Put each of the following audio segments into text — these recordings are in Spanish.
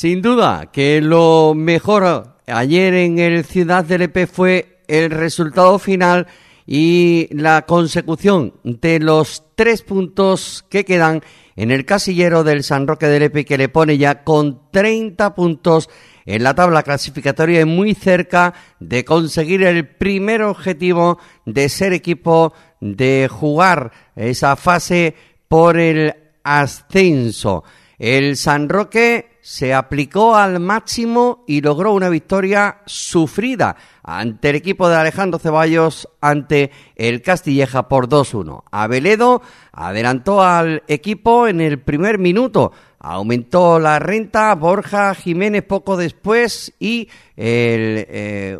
Sin duda que lo mejor ayer en el Ciudad del EP fue el resultado final y la consecución de los tres puntos que quedan en el casillero del San Roque del Epe que le pone ya con 30 puntos en la tabla clasificatoria y muy cerca de conseguir el primer objetivo de ser equipo de jugar esa fase por el ascenso. El San Roque se aplicó al máximo y logró una victoria sufrida ante el equipo de Alejandro Ceballos ante el Castilleja por 2-1. Abeledo adelantó al equipo en el primer minuto, aumentó la renta, Borja Jiménez poco después y el eh,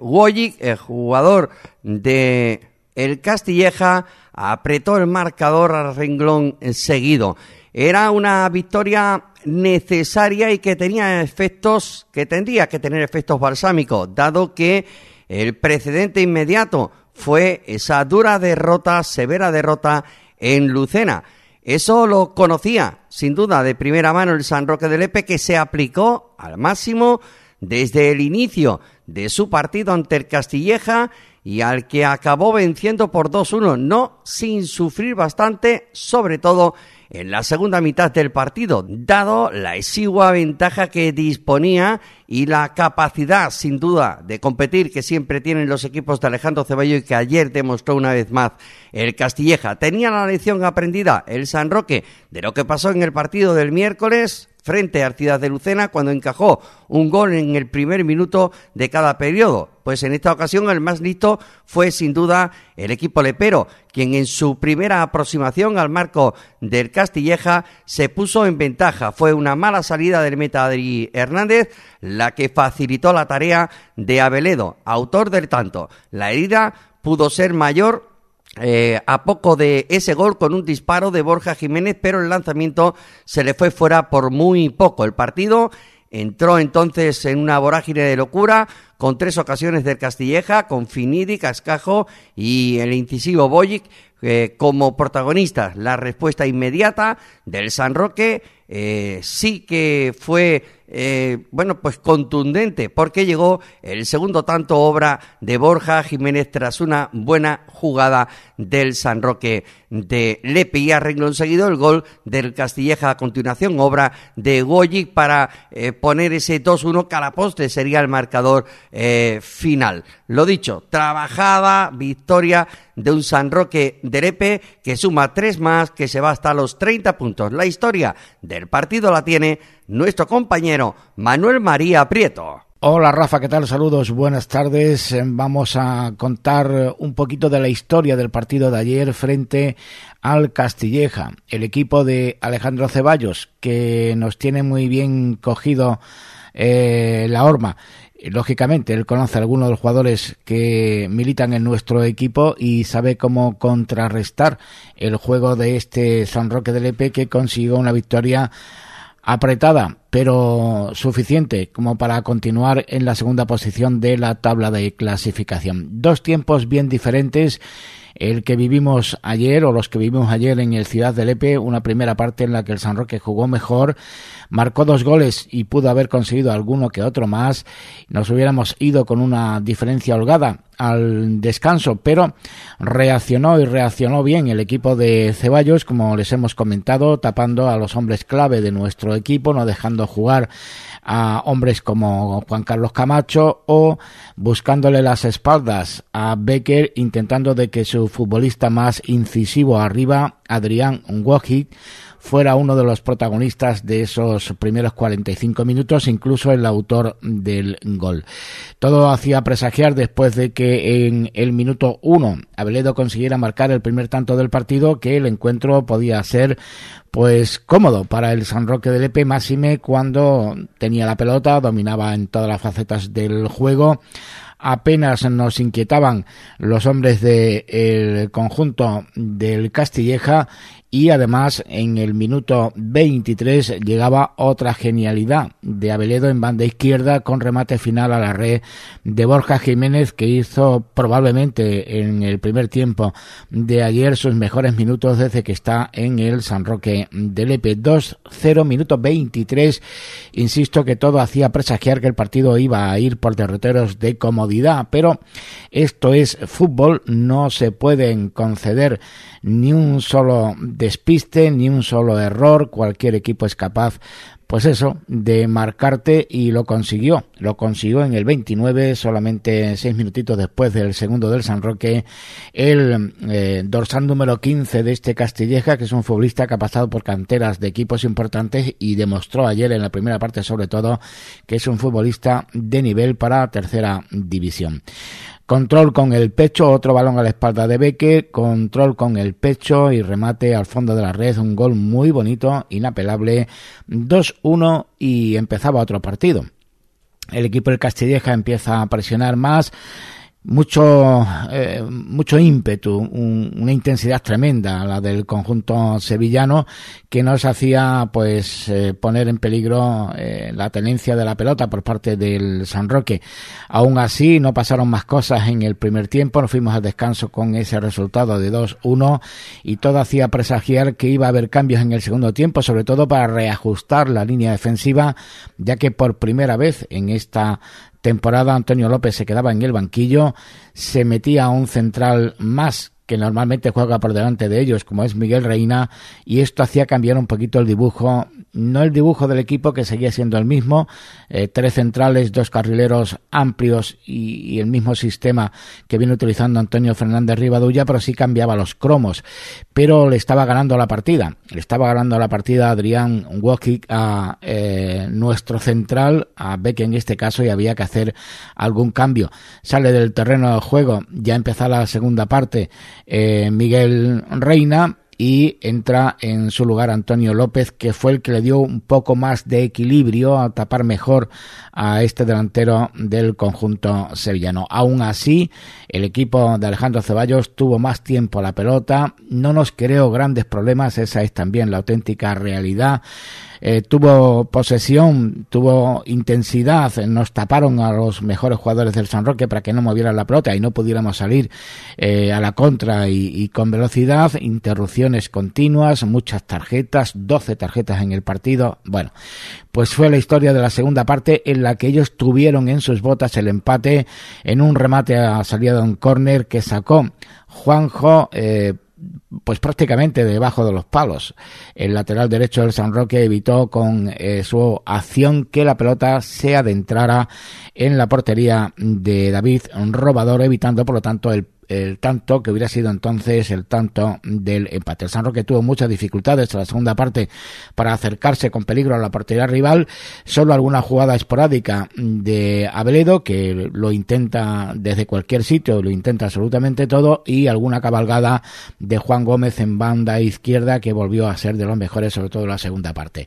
el jugador de el Castilleja, apretó el marcador al renglón seguido. Era una victoria necesaria y que tenía efectos, que tendría que tener efectos balsámicos, dado que el precedente inmediato fue esa dura derrota, severa derrota en Lucena. Eso lo conocía, sin duda, de primera mano el San Roque de Lepe, que se aplicó al máximo desde el inicio de su partido ante el Castilleja y al que acabó venciendo por 2-1, no sin sufrir bastante, sobre todo la segunda mitad del partido, dado la exigua ventaja que disponía y la capacidad, sin duda, de competir que siempre tienen los equipos de Alejandro Ceballo y que ayer demostró una vez más el Castilleja. Tenía la lección aprendida el San Roque de lo que pasó en el partido del miércoles frente a Ciudad de Lucena cuando encajó un gol en el primer minuto de cada periodo. Pues en esta ocasión el más listo fue sin duda el equipo lepero, quien en su primera aproximación al marco del Castilleja se puso en ventaja. Fue una mala salida del meta Adri Hernández la que facilitó la tarea de Abeledo, autor del tanto. La herida pudo ser mayor eh, a poco de ese gol con un disparo de Borja Jiménez, pero el lanzamiento se le fue fuera por muy poco. El partido entró entonces en una vorágine de locura con tres ocasiones del Castilleja, con Finidi, Cascajo y el incisivo Boyic eh, como protagonistas. La respuesta inmediata del San Roque eh, sí que fue eh, bueno, pues contundente, porque llegó el segundo tanto obra de Borja Jiménez tras una buena jugada del San Roque de Lepe y arregló seguido el gol del Castilleja a continuación, obra de Goyi para poner ese 2-1 calaposte sería el marcador eh, final. Lo dicho, trabajada victoria de un San Roque de Lepe que suma tres más, que se va hasta los 30 puntos. La historia del partido la tiene nuestro compañero Manuel María Prieto. Hola Rafa, ¿qué tal? Saludos, buenas tardes. Vamos a contar un poquito de la historia del partido de ayer frente al Castilleja, el equipo de Alejandro Ceballos, que nos tiene muy bien cogido eh, la horma. Lógicamente, él conoce a algunos de los jugadores que militan en nuestro equipo y sabe cómo contrarrestar el juego de este San Roque del EP que consiguió una victoria apretada, pero suficiente como para continuar en la segunda posición de la tabla de clasificación. Dos tiempos bien diferentes el que vivimos ayer o los que vivimos ayer en el Ciudad del Epe, una primera parte en la que el San Roque jugó mejor, marcó dos goles y pudo haber conseguido alguno que otro más, nos hubiéramos ido con una diferencia holgada al descanso, pero reaccionó y reaccionó bien el equipo de Ceballos, como les hemos comentado, tapando a los hombres clave de nuestro equipo, no dejando jugar a hombres como Juan Carlos Camacho o buscándole las espaldas a Becker intentando de que su futbolista más incisivo arriba, Adrián Wojcik, fuera uno de los protagonistas de esos primeros 45 minutos, incluso el autor del gol. Todo hacía presagiar después de que en el minuto 1 Abeledo consiguiera marcar el primer tanto del partido que el encuentro podía ser pues cómodo para el San Roque de Lepe, máxime cuando tenía la pelota, dominaba en todas las facetas del juego. Apenas nos inquietaban los hombres del conjunto del Castilleja y además en el minuto 23 llegaba otra genialidad de Abeledo en banda izquierda con remate final a la red de Borja Jiménez que hizo probablemente en el primer tiempo de ayer sus mejores minutos desde que está en el San Roque del Epe 2-0 minuto 23 insisto que todo hacía presagiar que el partido iba a ir por derroteros de comodidad pero esto es fútbol no se pueden conceder ni un solo despiste, ni un solo error, cualquier equipo es capaz pues eso, de marcarte y lo consiguió. Lo consiguió en el 29, solamente seis minutitos después del segundo del San Roque, el eh, dorsal número 15 de este Castilleja, que es un futbolista que ha pasado por canteras de equipos importantes y demostró ayer en la primera parte sobre todo que es un futbolista de nivel para tercera división. Control con el pecho, otro balón a la espalda de Beque, control con el pecho y remate al fondo de la red, un gol muy bonito, inapelable, 2-1 y empezaba otro partido. El equipo del Castilleja empieza a presionar más, mucho, eh, mucho ímpetu, una intensidad tremenda, la del conjunto sevillano, que nos hacía pues eh, poner en peligro eh, la tenencia de la pelota por parte del San Roque. Aún así, no pasaron más cosas en el primer tiempo, nos fuimos al descanso con ese resultado de 2-1 y todo hacía presagiar que iba a haber cambios en el segundo tiempo, sobre todo para reajustar la línea defensiva, ya que por primera vez en esta temporada Antonio López se quedaba en el banquillo, se metía un central más que normalmente juega por delante de ellos, como es Miguel Reina, y esto hacía cambiar un poquito el dibujo, no el dibujo del equipo que seguía siendo el mismo, eh, tres centrales, dos carrileros amplios y, el mismo sistema que viene utilizando Antonio Fernández Rivadulla, pero sí cambiaba los cromos, pero le estaba ganando la partida, le estaba ganando la partida Adrián Wokic a eh, nuestro central, a Beck en este caso, y había que hacer algún cambio. Sale del terreno de juego, ya empezó la segunda parte, eh, Miguel Reina y entra en su lugar Antonio López, que fue el que le dio un poco más de equilibrio a tapar mejor a este delantero del conjunto sevillano. Aún así, el equipo de Alejandro Ceballos tuvo más tiempo la pelota, no nos creó grandes problemas, esa es también la auténtica realidad. Eh, tuvo posesión, tuvo intensidad, nos taparon a los mejores jugadores del San Roque para que no movieran la pelota y no pudiéramos salir eh, a la contra y, con velocidad, continuas, muchas tarjetas, 12 tarjetas en el partido. Bueno, pues fue la historia de la segunda parte en la que ellos tuvieron en sus botas el empate en un remate a salida de un córner que sacó Juanjo eh, pues prácticamente debajo de los palos. El lateral derecho del San Roque evitó con eh, su acción que la pelota se adentrara en la portería de David Robador, evitando por lo tanto el el tanto que hubiera sido entonces el tanto del empate. El San Roque tuvo muchas dificultades en la segunda parte para acercarse con peligro a la portería rival, solo alguna jugada esporádica de Abeledo que lo intenta desde cualquier sitio, lo intenta absolutamente todo y alguna cabalgada de Juan Gómez en banda izquierda que volvió a ser de los mejores, sobre todo en la segunda parte.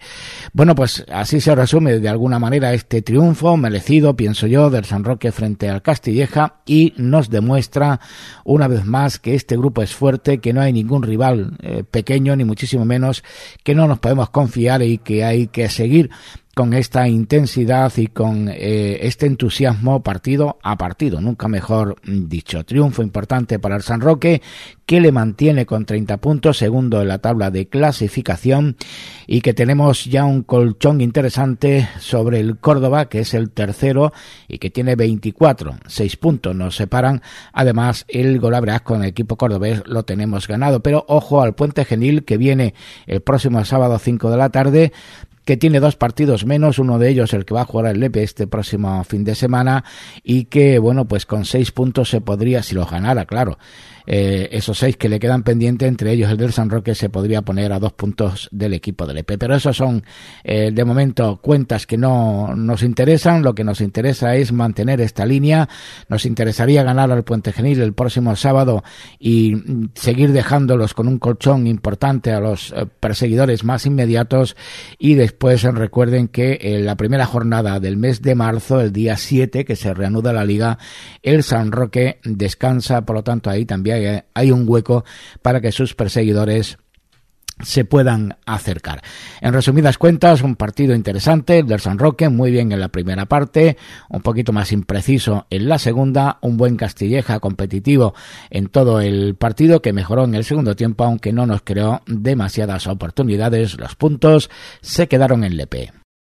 Bueno, pues así se resume de alguna manera este triunfo merecido, pienso yo, del San Roque frente al Castilleja y nos demuestra una vez más que este grupo es fuerte, que no hay ningún rival eh, pequeño, ni muchísimo menos, que no nos podemos confiar y que hay que seguir con esta intensidad y con eh, este entusiasmo partido a partido, nunca mejor dicho. Triunfo importante para el San Roque, que le mantiene con 30 puntos, segundo en la tabla de clasificación, y que tenemos ya un colchón interesante sobre el Córdoba, que es el tercero y que tiene 24, 6 puntos nos separan. Además, el Golabreas con el equipo cordobés lo tenemos ganado, pero ojo al Puente Genil que viene el próximo sábado 5 de la tarde que tiene dos partidos menos, uno de ellos el que va a jugar el Lepe este próximo fin de semana y que, bueno, pues con seis puntos se podría, si lo ganara, claro, eh, esos seis que le quedan pendientes, entre ellos el del San Roque, se podría poner a dos puntos del equipo del EP. Pero esos son, eh, de momento, cuentas que no nos interesan. Lo que nos interesa es mantener esta línea. Nos interesaría ganar al Puente Genil el próximo sábado y seguir dejándolos con un colchón importante a los eh, perseguidores más inmediatos. Y después recuerden que en la primera jornada del mes de marzo, el día 7, que se reanuda la liga, el San Roque descansa, por lo tanto ahí también hay un hueco para que sus perseguidores se puedan acercar. En resumidas cuentas, un partido interesante, el del San Roque, muy bien en la primera parte, un poquito más impreciso en la segunda, un buen Castilleja competitivo en todo el partido que mejoró en el segundo tiempo, aunque no nos creó demasiadas oportunidades, los puntos se quedaron en Lepe.